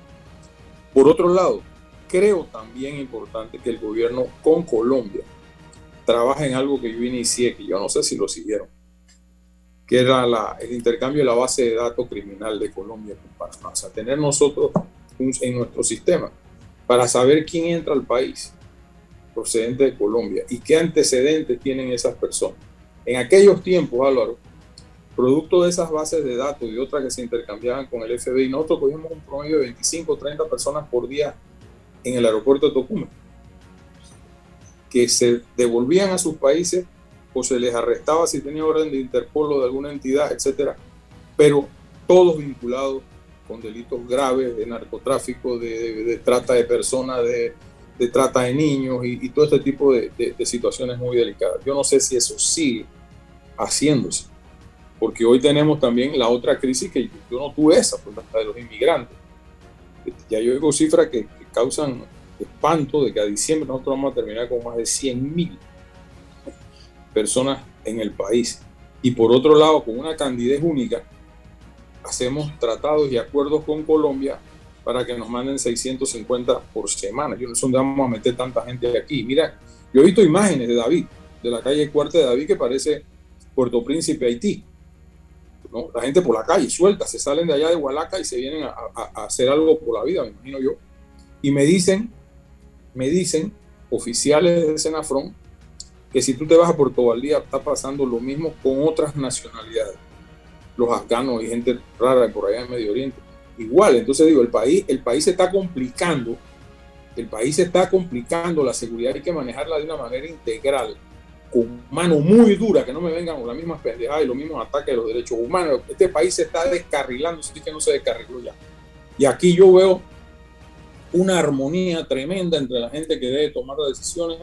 Por otro lado, creo también importante que el gobierno con Colombia trabaje en algo que yo inicié, que yo no sé si lo siguieron, que era el intercambio de la base de datos criminal de Colombia con Panamá. O sea, tener nosotros en nuestro sistema para saber quién entra al país procedente de Colombia y qué antecedentes tienen esas personas. En aquellos tiempos, Álvaro, producto de esas bases de datos y otras que se intercambiaban con el FBI, nosotros cogimos un promedio de 25 o 30 personas por día en el aeropuerto de Tocumen, que se devolvían a sus países o se les arrestaba si tenía orden de Interpol o de alguna entidad, etcétera, pero todos vinculados con delitos graves de narcotráfico, de, trata de personas, de, trata de niños y, todo este tipo de, situaciones muy delicadas. Yo no sé si eso sigue haciéndose. Porque hoy tenemos también la otra crisis que yo no tuve esa, pues la de los inmigrantes. Ya yo oigo cifras que, causan espanto de que a diciembre nosotros vamos a terminar con más de 100 mil personas en el país. Y por otro lado, con una candidez única, hacemos tratados y acuerdos con Colombia para que nos manden 650 por semana. Yo no sé dónde vamos a meter tanta gente aquí. Mira, yo he visto imágenes de David, de la calle Cuarta de David, que parece Puerto Príncipe, Haití. La gente por la calle suelta, se salen de allá de Hualaca y se vienen a, hacer algo por la vida, me imagino yo. Y me dicen, me dicen oficiales de Senafrón que si tú te vas a Puerto Valdía está pasando lo mismo con otras nacionalidades, los afganos y gente rara por allá en Medio Oriente. Igual, entonces digo, el país, el país se está complicando, el país se está complicando, la seguridad hay que manejarla de una manera integral con mano muy dura, que no me vengan con las mismas pendejadas y los mismos ataques de los derechos humanos. Este país se está descarrilando, sí que no se descarriló ya. Y aquí yo veo una armonía tremenda entre la gente que debe tomar las decisiones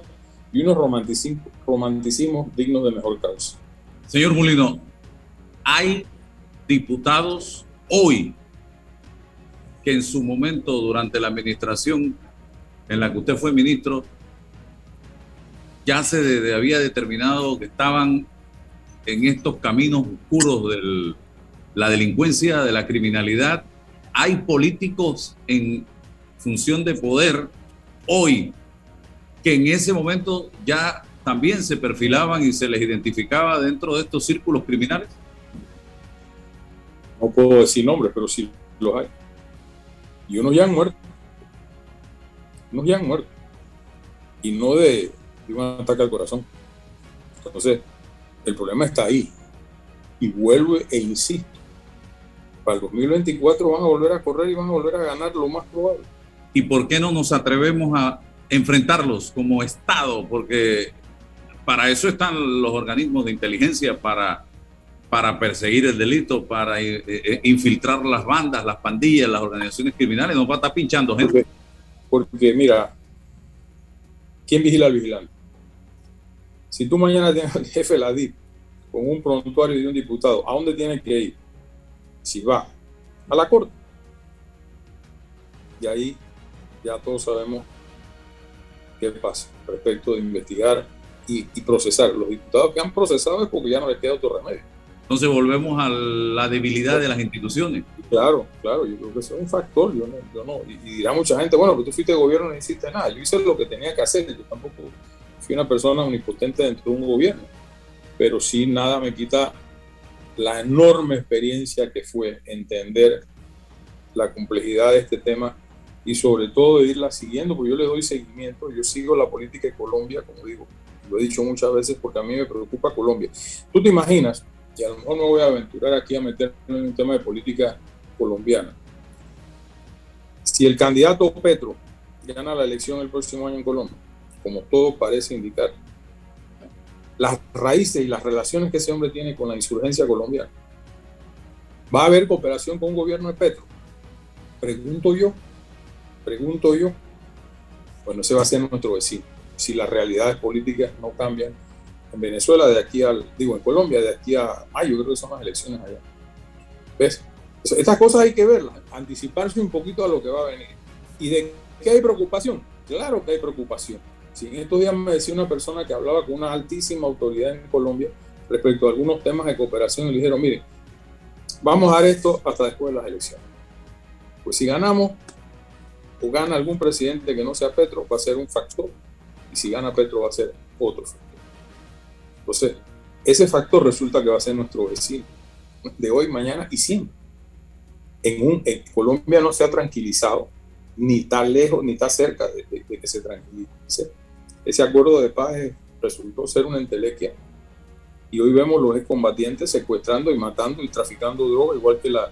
y unos romanticismos, romanticismos dignos de mejor causa. Señor Molino, hay diputados hoy que en su momento, durante la administración en la que usted fue ministro, ya se había determinado que estaban en estos caminos oscuros de la delincuencia, de la criminalidad. Hay políticos en función de poder hoy que en ese momento ya también se perfilaban y se les identificaba dentro de estos círculos criminales? No puedo decir nombres, pero sí los hay. Y unos ya han muerto. Unos ya han muerto. Y no de, y un ataque al corazón. Entonces, el problema está ahí. Y vuelvo e insisto, para el 2024 van a volver a correr y van a volver a ganar lo más probable. ¿Y por qué no nos atrevemos a enfrentarlos como Estado? Porque para eso están los organismos de inteligencia, para, para perseguir el delito, para eh, eh, infiltrar las bandas, las pandillas, las organizaciones criminales. No va a estar pinchando gente. Porque, mira, ¿quién vigila al vigilante? Si tú mañana tienes al jefe de la DIP con un prontuario de un diputado, ¿a dónde tiene que ir? Si va a la corte. Y ahí ya todos sabemos qué pasa respecto de investigar y, procesar. Los diputados que han procesado es porque ya no les queda otro remedio. Entonces volvemos a la debilidad de las instituciones. Claro, claro, yo creo que eso es un factor. Yo no, yo no, y, dirá mucha gente, bueno, que tú fuiste gobierno no hiciste nada. Yo hice lo que tenía que hacer, yo tampoco fui una persona omnipotente dentro de un gobierno, pero sí nada me quita la enorme experiencia que fue entender la complejidad de este tema y sobre todo de irla siguiendo, porque yo le doy seguimiento, yo sigo la política de Colombia, como digo, lo he dicho muchas veces porque a mí me preocupa Colombia. Tú te imaginas, y a lo mejor me voy a aventurar aquí a meterme en un tema de política colombiana, si el candidato Petro gana la elección el próximo año en Colombia, como todo parece indicar, las raíces y las relaciones que ese hombre tiene con la insurgencia colombiana ¿Va a haber cooperación con un gobierno de Petro? Pregunto yo, pregunto yo. Bueno, ese va a ser nuestro vecino. Si las realidades políticas no cambian en Venezuela de aquí al, digo, en Colombia de aquí a mayo, creo que son las elecciones allá. ¿Ves? Estas cosas hay que verlas, anticiparse un poquito a lo que va a venir. ¿Y de qué hay preocupación? Claro que hay preocupación. Si en estos días me decía una persona que hablaba con una altísima autoridad en Colombia respecto a algunos temas de cooperación y le dijeron, miren, vamos a dar esto hasta después de las elecciones. Pues si ganamos o gana algún presidente que no sea Petro, va a ser un factor. Y si gana Petro, va a ser otro factor. Entonces, ese factor resulta que va a ser nuestro vecino de hoy, mañana y siempre. En, un, Colombia no se ha tranquilizado, ni está lejos, ni está cerca de, que se tranquilice. Ese acuerdo de paz resultó ser una entelequia y hoy vemos los excombatientes secuestrando y matando y traficando drogas, igual que la,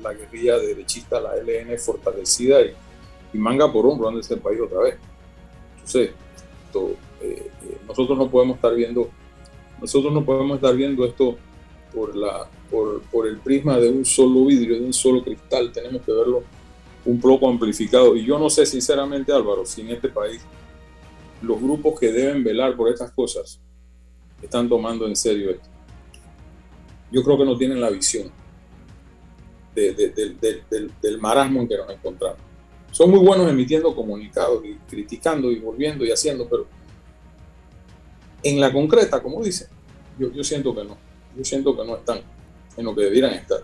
la, guerrilla derechista, la LN fortalecida y, manga por hombro anda este país otra vez. Entonces, eh, eh, nosotros no podemos estar viendo, nosotros no podemos estar viendo esto por, la, por, por el prisma de un solo vidrio, de un solo cristal, tenemos que verlo un poco amplificado. Y yo no sé sinceramente, Álvaro, si en este país los grupos que deben velar por estas cosas están tomando en serio esto. Yo creo que no tienen la visión del, marasmo en que nos encontramos. Son muy buenos emitiendo comunicados y criticando y volviendo y haciendo, pero en la concreta, como dicen, yo, siento que no. Yo siento que no están en lo que debieran estar.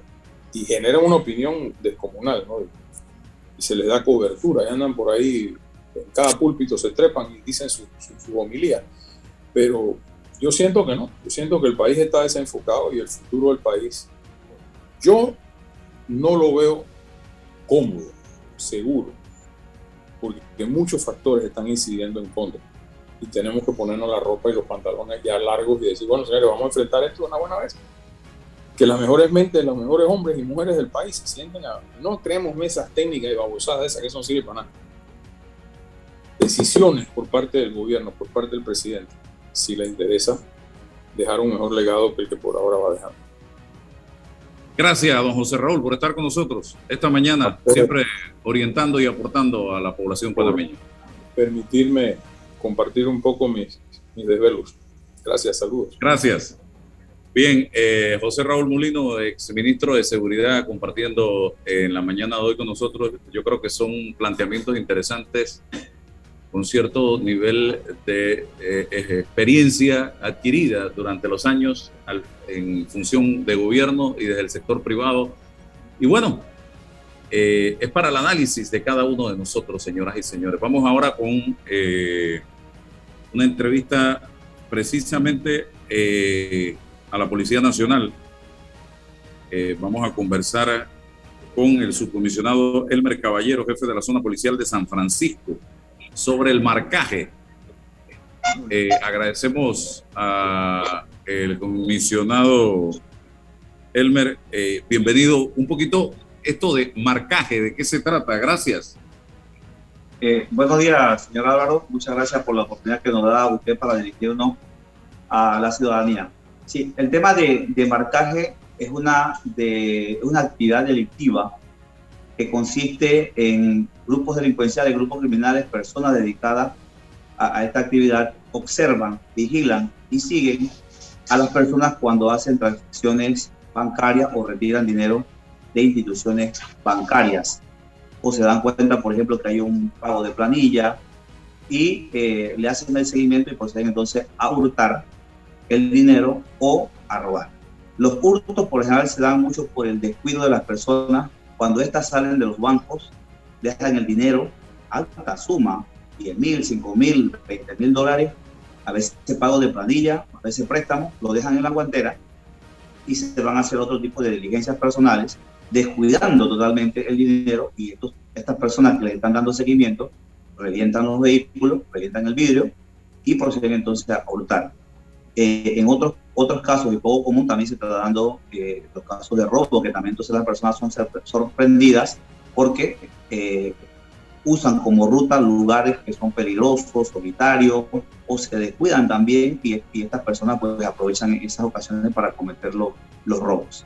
Y generan una opinión descomunal, ¿no? Y se les da cobertura, y andan por ahí, en cada púlpito se trepan y dicen su, su, su homilía. Pero yo siento que no, yo siento que el país está desenfocado y el futuro del país, yo no lo veo cómodo, seguro, porque muchos factores están incidiendo en contra y tenemos que ponernos la ropa y los pantalones ya largos y decir, bueno, señores, vamos a enfrentar esto una buena vez. Que las mejores mentes, los mejores hombres y mujeres del país se sienten a... No creemos mesas técnicas y babosadas esas que son sirven para nada. Decisiones por parte del gobierno, por parte del presidente si le interesa dejar un mejor legado que el que por ahora va a dejar. Gracias, don José Raúl, por estar con nosotros esta mañana, siempre orientando y aportando a la población panameña. Permitirme compartir un poco mis, mis desvelos. Gracias, saludos. Gracias. Bien, eh, José Raúl Mulino, ex ministro de Seguridad, compartiendo en la mañana de hoy con nosotros. Yo creo que son planteamientos interesantes con cierto nivel de eh, experiencia adquirida durante los años en función de gobierno y desde el sector privado. Y bueno, eh, es para el análisis de cada uno de nosotros, señoras y señores. Vamos ahora con eh, una entrevista precisamente a la Policía Nacional. vamos a conversar con el subcomisionado Elmer Caballero, jefe de la zona policial de San Francisco sobre el marcaje. Eh, agradecemos al comisionado Elmer. Eh, bienvenido. Un poquito esto de marcaje, ¿de qué se trata? Gracias. Eh, buenos días, señor Álvaro. Muchas gracias por la oportunidad que nos da usted para dirigirnos a la ciudadanía. Sí, el tema de, de marcaje es una, de, una actividad delictiva que consiste en grupos delincuenciales, grupos criminales, personas dedicadas a, esta actividad, observan, vigilan y siguen a las personas cuando hacen transacciones bancarias o retiran dinero de instituciones bancarias. O se dan cuenta, por ejemplo, que hay un pago de planilla y eh, le hacen el seguimiento y proceden entonces a hurtar el dinero o a robar. Los hurtos por ejemplo se dan mucho por el descuido de las personas cuando éstas salen de los bancos, dejan el dinero, alta suma, 10 mil, 5 mil, 20 mil dólares, a veces pago de planilla, a veces préstamo, lo dejan en la guantera y se van a hacer otro tipo de diligencias personales, descuidando totalmente el dinero y estos, estas personas que le están dando seguimiento revientan los vehículos, revientan el vidrio y proceden entonces a hurtar. Eh, en otros, otros casos, y poco común, también se está dando eh, los casos de robo, que también entonces las personas son sorprendidas porque eh, usan como ruta lugares que son peligrosos, solitarios, o se descuidan también y, estas personas pues aprovechan esas ocasiones para cometer los, los robos.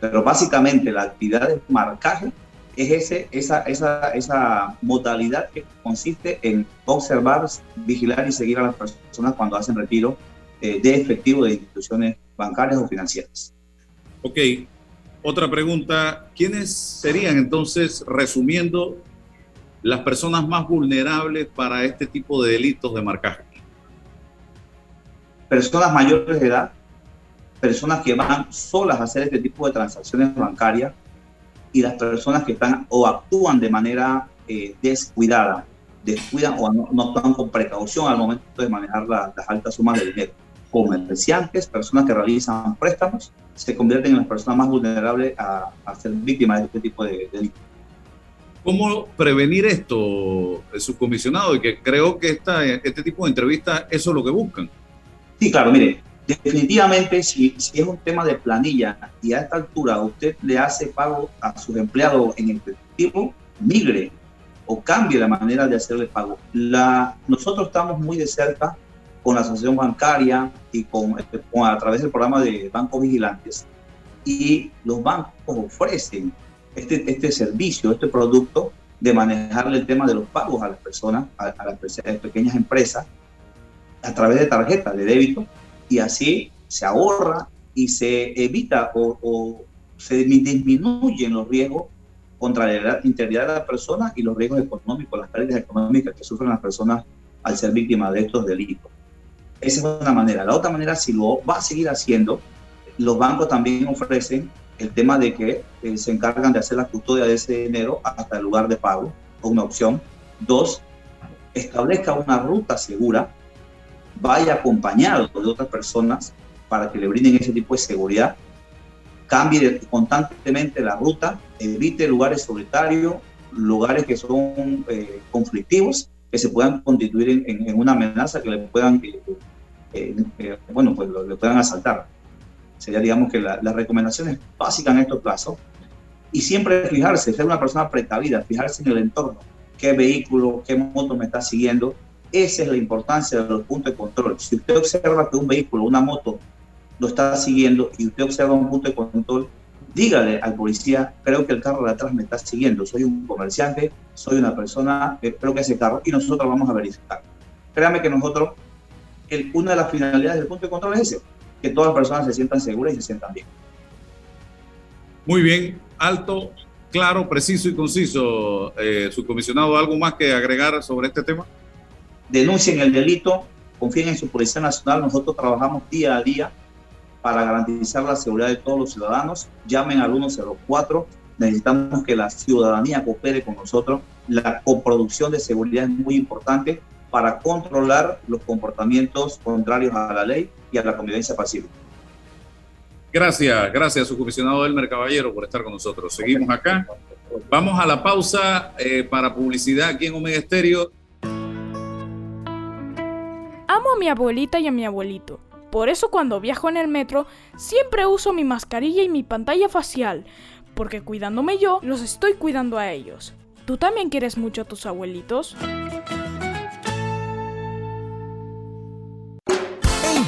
Pero básicamente la actividad de marcaje es ese, esa, esa, esa modalidad que consiste en observar, vigilar y seguir a las personas cuando hacen retiro eh, de efectivo de instituciones bancarias o financieras. Ok, otra pregunta, ¿quiénes serían entonces, resumiendo, las personas más vulnerables para este tipo de delitos de marcaje? Personas mayores de edad, personas que van solas a hacer este tipo de transacciones bancarias, y las personas que están o actúan de manera eh, descuidada, descuidan o no, actúan con precaución al momento de manejar las altas sumas de dinero. Comerciantes, personas que realizan préstamos, se convierten en las personas más vulnerables a, ser víctimas de este tipo de delitos. ¿Cómo prevenir esto, subcomisionado? Y que creo que esta, este tipo de entrevistas, eso es lo que buscan. Sí, claro, mire, Definitivamente, si, si, es un tema de planilla y a esta altura usted le hace pago a sus empleados en efectivo, migre o cambie la manera de hacerle pago. Nosotros estamos muy de cerca con la asociación bancaria y con, a través del programa de bancos vigilantes y los bancos ofrecen este, este servicio, este producto de manejarle el tema de los pagos a las personas, a las pequeñas empresas a través de tarjetas de débito y así se ahorra y se evita o, se disminuyen los riesgos contra la integridad de la persona y los riesgos económicos, las pérdidas económicas que sufren las personas al ser víctimas de estos delitos. Esa es una manera. La otra manera, si lo va a seguir haciendo, los bancos también ofrecen el tema de que eh, se encargan de hacer la custodia de ese dinero hasta el lugar de pago, una opción. Dos, establezca una ruta segura vaya acompañado de otras personas para que le brinden ese tipo de seguridad, cambie constantemente la ruta, evite lugares solitarios, lugares que son eh, conflictivos, que se puedan constituir en, una amenaza que le puedan, eh, eh, bueno, pues le puedan asaltar. Sería, digamos, que las recomendaciones básicas en estos casos. Y siempre fijarse, ser una persona precavida, fijarse en el entorno, qué vehículo, qué moto me está siguiendo, esa es la importancia de los puntos de control. Si usted observa que un vehículo, una moto, lo está siguiendo y usted observa un punto de control, dígale al policía, creo que el carro de atrás me está siguiendo, soy un comerciante, soy una persona, creo que ese carro, y nosotros vamos a verificar. Créame que nosotros, una de las finalidades del punto de control es ese, que todas las personas se sientan seguras y se sientan bien. Muy bien, alto, claro, preciso y conciso. Eh, subcomisionado, ¿algo más que agregar sobre este tema? Denuncien el delito, confíen en su Policía Nacional. Nosotros trabajamos día a día para garantizar la seguridad de todos los ciudadanos. Llamen al 104. Necesitamos que la ciudadanía coopere con nosotros. La coproducción de seguridad es muy importante para controlar los comportamientos contrarios a la ley y a la convivencia pacífica. Gracias, gracias, subcomisionado Elmer Caballero, por estar con nosotros. Seguimos acá. Vamos a la pausa eh, para publicidad aquí en Omega Estéreo. Mi abuelita y a mi abuelito. Por eso cuando viajo en el metro siempre uso mi mascarilla y mi pantalla facial, porque cuidándome yo, los estoy cuidando a ellos. ¿Tú también quieres mucho a tus abuelitos?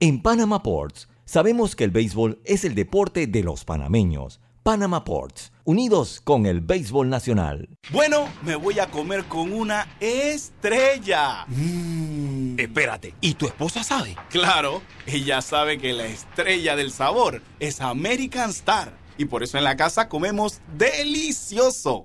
En Panama Ports Sabemos que el béisbol es el deporte de los panameños. Panama Ports, unidos con el béisbol nacional. Bueno, me voy a comer con una estrella. Mm. Espérate, ¿y tu esposa sabe? Claro, ella sabe que la estrella del sabor es American Star. Y por eso en la casa comemos delicioso.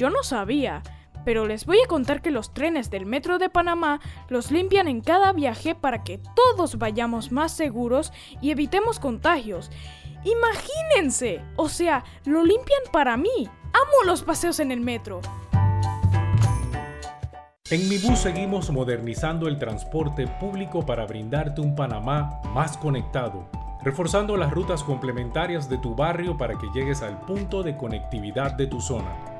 Yo no sabía, pero les voy a contar que los trenes del Metro de Panamá los limpian en cada viaje para que todos vayamos más seguros y evitemos contagios. Imagínense, o sea, lo limpian para mí. Amo los paseos en el metro. En Mi Bus seguimos modernizando el transporte público para brindarte un Panamá más conectado, reforzando las rutas complementarias de tu barrio para que llegues al punto de conectividad de tu zona.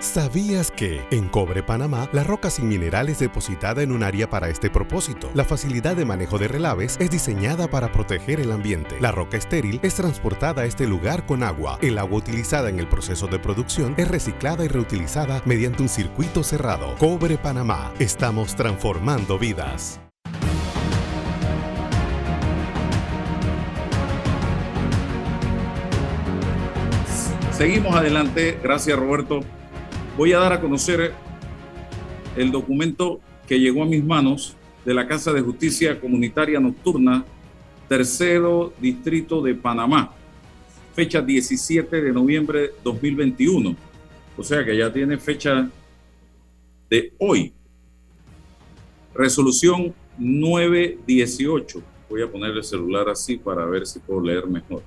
¿Sabías que en Cobre Panamá la roca sin mineral es depositada en un área para este propósito? La facilidad de manejo de relaves es diseñada para proteger el ambiente. La roca estéril es transportada a este lugar con agua. El agua utilizada en el proceso de producción es reciclada y reutilizada mediante un circuito cerrado. Cobre Panamá. Estamos transformando vidas. Seguimos adelante. Gracias, Roberto. Voy a dar a conocer el documento que llegó a mis manos de la Casa de Justicia Comunitaria Nocturna, tercero distrito de Panamá, fecha 17 de noviembre 2021. O sea que ya tiene fecha de hoy. Resolución 918. Voy a poner el celular así para ver si puedo leer mejor.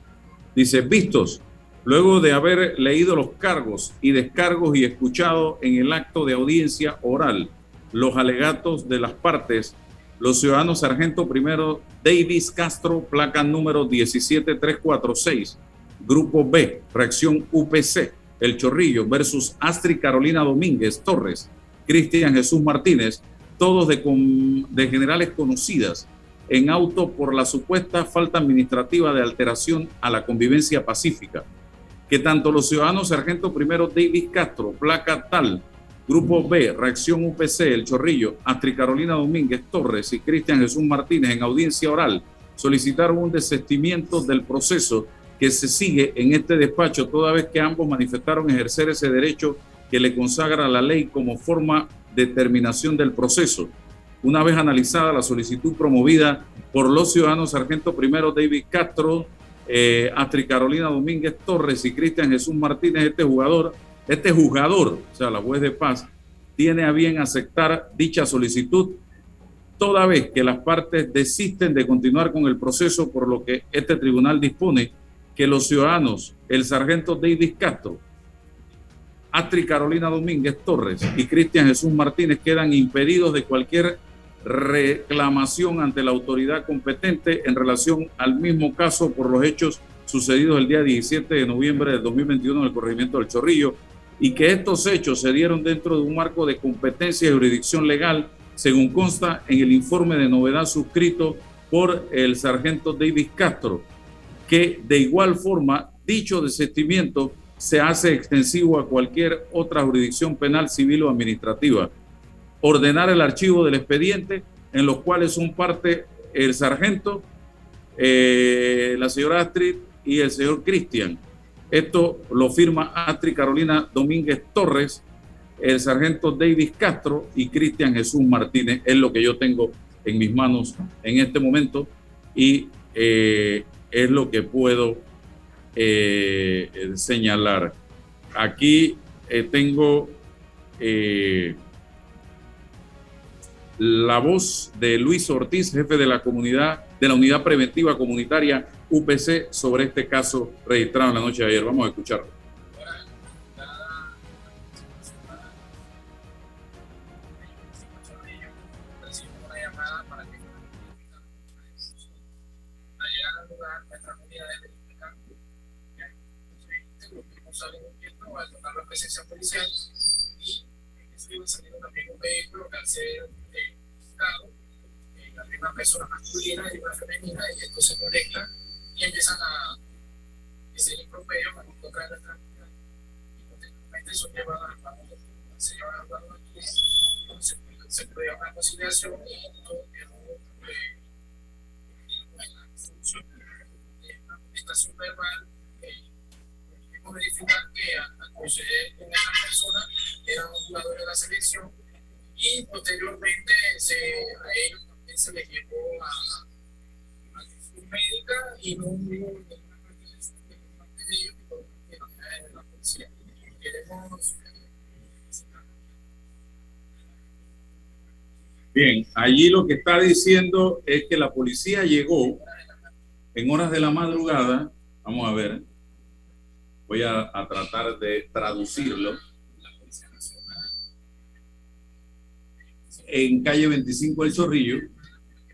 Dice, vistos luego de haber leído los cargos y descargos y escuchado en el acto de audiencia oral los alegatos de las partes, los ciudadanos sargento primero Davis Castro, placa número 17346, grupo B, reacción UPC, El Chorrillo versus Astrid Carolina Domínguez Torres, Cristian Jesús Martínez, todos de generales conocidas en auto por la supuesta falta administrativa de alteración a la convivencia pacífica que tanto los ciudadanos Sargento Primero David Castro, placa tal, Grupo B, Reacción UPC, El Chorrillo, Astri Carolina Domínguez Torres y Cristian Jesús Martínez en audiencia oral solicitaron un desestimiento del proceso que se sigue en este despacho toda vez que ambos manifestaron ejercer ese derecho que le consagra la ley como forma de terminación del proceso. Una vez analizada la solicitud promovida por los ciudadanos Sargento Primero David Castro, eh, Astrid Carolina Domínguez Torres y Cristian Jesús Martínez, este jugador, este jugador, o sea, la juez de paz, tiene a bien aceptar dicha solicitud toda vez que las partes desisten de continuar con el proceso, por lo que este tribunal dispone que los ciudadanos, el sargento David Castro, Astrid Carolina Domínguez Torres y Cristian Jesús Martínez quedan impedidos de cualquier reclamación ante la autoridad competente en relación al mismo caso por los hechos sucedidos el día 17 de noviembre de 2021 en el corregimiento del Chorrillo y que estos hechos se dieron dentro de un marco de competencia y jurisdicción legal, según consta en el informe de novedad suscrito por el sargento David Castro, que de igual forma dicho desistimiento se hace extensivo a cualquier otra jurisdicción penal, civil o administrativa ordenar el archivo del expediente, en los cuales son parte el sargento, eh, la señora Astrid y el señor Cristian. Esto lo firma Astrid Carolina Domínguez Torres, el sargento David Castro y Cristian Jesús Martínez. Es lo que yo tengo en mis manos en este momento y eh, es lo que puedo eh, señalar. Aquí tengo la voz de Luis Ortiz, jefe de la comunidad, de la unidad preventiva comunitaria UPC, sobre este caso registrado en la noche de ayer. Vamos a escucharlo. presencia eh, la misma persona masculina y una femenina, y esto se conecta y empiezan a hacer improperio para tocar la tranquilidad. Y son llevados al plano de se llevan al plano de se, puede una conciliación y todo quedó eh, la función de una contestación verbal. Eh, pudimos verificar que al proceder con esa persona era un jugador de la selección y posteriormente se, a ellos se les llevó a, a atención médica y no hubo ninguna parte de de la policía. Queremos Bien, allí lo que está diciendo es que la policía llegó en horas de la madrugada, vamos a ver, voy a, a tratar de traducirlo en calle 25 El Chorrillo,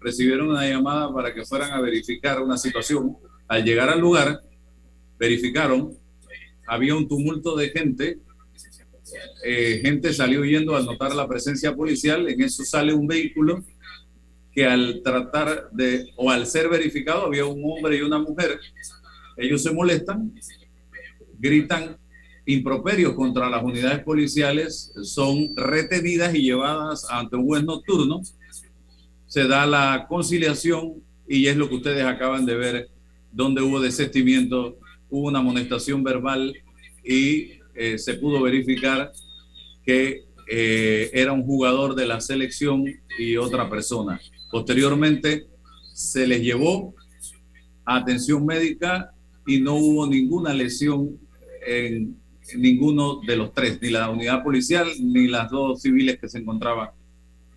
recibieron una llamada para que fueran a verificar una situación. Al llegar al lugar, verificaron, había un tumulto de gente, eh, gente salió huyendo al notar la presencia policial, en eso sale un vehículo que al tratar de, o al ser verificado, había un hombre y una mujer, ellos se molestan, gritan improperios contra las unidades policiales son retenidas y llevadas ante un juez nocturno. Se da la conciliación y es lo que ustedes acaban de ver, donde hubo desestimiento, hubo una amonestación verbal y eh, se pudo verificar que eh, era un jugador de la selección y otra persona. Posteriormente se les llevó a atención médica y no hubo ninguna lesión en ninguno de los tres, ni la unidad policial ni las dos civiles que se encontraban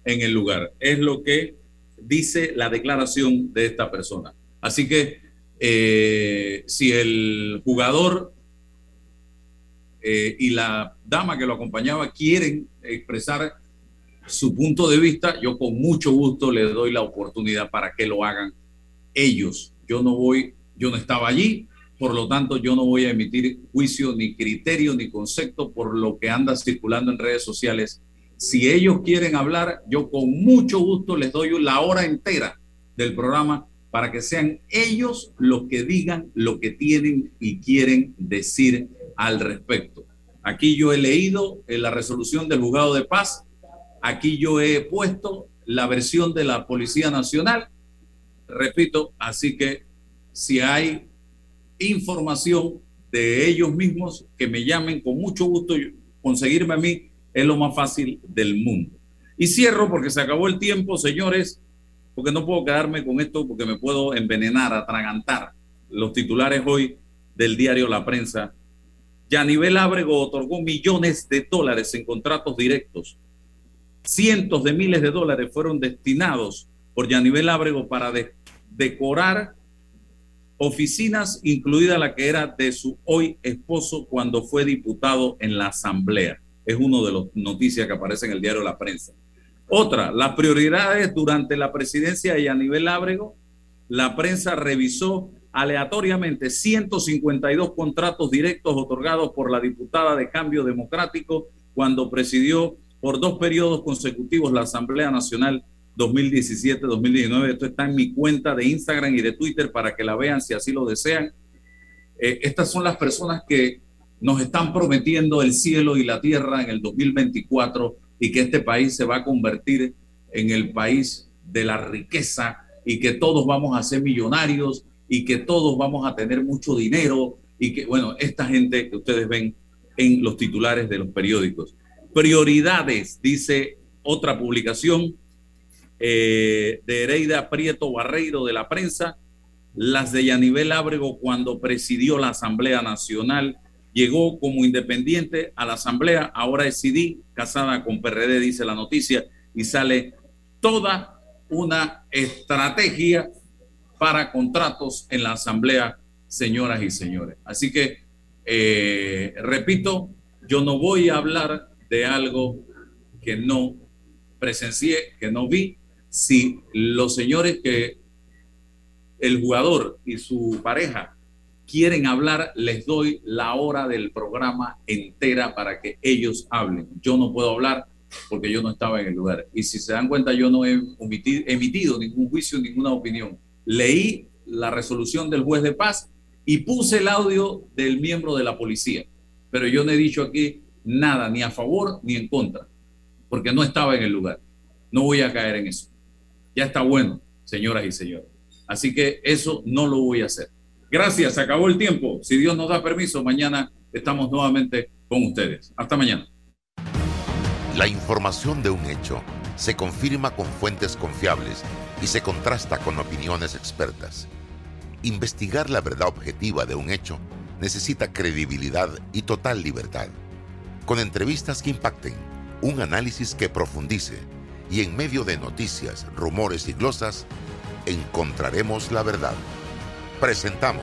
en el lugar. Es lo que dice la declaración de esta persona. Así que eh, si el jugador eh, y la dama que lo acompañaba quieren expresar su punto de vista, yo con mucho gusto les doy la oportunidad para que lo hagan ellos. Yo no voy, yo no estaba allí, por lo tanto yo no voy a emitir juicio ni criterio ni concepto por lo que anda circulando en redes sociales. Si ellos quieren hablar, yo con mucho gusto les doy la hora entera del programa para que sean ellos los que digan lo que tienen y quieren decir al respecto. Aquí yo he leído en la resolución del juzgado de paz, aquí yo he puesto la versión de la Policía Nacional, repito, así que si hay información de ellos mismos, que me llamen con mucho gusto, conseguirme a mí es lo más fácil del mundo. Y cierro porque se acabó el tiempo, señores, porque no puedo quedarme con esto porque me puedo envenenar, atragantar los titulares hoy del diario La Prensa. Yanivel Ábrego otorgó millones de dólares en contratos directos. Cientos de miles de dólares fueron destinados por Yanivel Ábrego para decorar oficinas, incluida la que era de su hoy esposo cuando fue diputado en la Asamblea. Es uno de las noticias que aparece en el diario La Prensa. Otra, las prioridades durante la presidencia de Yanivel Ábrego, la prensa revisó aleatoriamente 152 contratos directos otorgados por la diputada de Cambio Democrático cuando presidió por dos periodos consecutivos la Asamblea Nacional 2017-2019. Esto está en mi cuenta de Instagram y de Twitter para que la vean si así lo desean. Eh, estas son las personas que nos están prometiendo el cielo y la tierra en el 2024 y que este país se va a convertir en el país de la riqueza y que todos vamos a ser millonarios y que todos vamos a tener mucho dinero y que, bueno, esta gente que ustedes ven en los titulares de los periódicos. Prioridades, dice otra publicación eh, de Hereida Prieto Barreiro de la prensa, las de Yanivel Ábrego cuando presidió la Asamblea Nacional, llegó como independiente a la Asamblea, ahora es CD, casada con PRD, dice la noticia, y sale toda una estrategia para contratos en la Asamblea, señoras y señores. Así que, eh, repito, yo no voy a hablar de algo que no presencié, que no vi. Si los señores que el jugador y su pareja quieren hablar, les doy la hora del programa entera para que ellos hablen. Yo no puedo hablar porque yo no estaba en el lugar. Y si se dan cuenta, yo no he emitido ningún juicio, ninguna opinión. Leí la resolución del juez de paz y puse el audio del miembro de la policía. Pero yo no he dicho aquí nada, ni a favor ni en contra, porque no estaba en el lugar. No voy a caer en eso. Ya está bueno, señoras y señores. Así que eso no lo voy a hacer. Gracias, se acabó el tiempo. Si Dios nos da permiso, mañana estamos nuevamente con ustedes. Hasta mañana. La información de un hecho se confirma con fuentes confiables y se contrasta con opiniones expertas. Investigar la verdad objetiva de un hecho necesita credibilidad y total libertad. Con entrevistas que impacten, un análisis que profundice y en medio de noticias, rumores y glosas, encontraremos la verdad. Presentamos.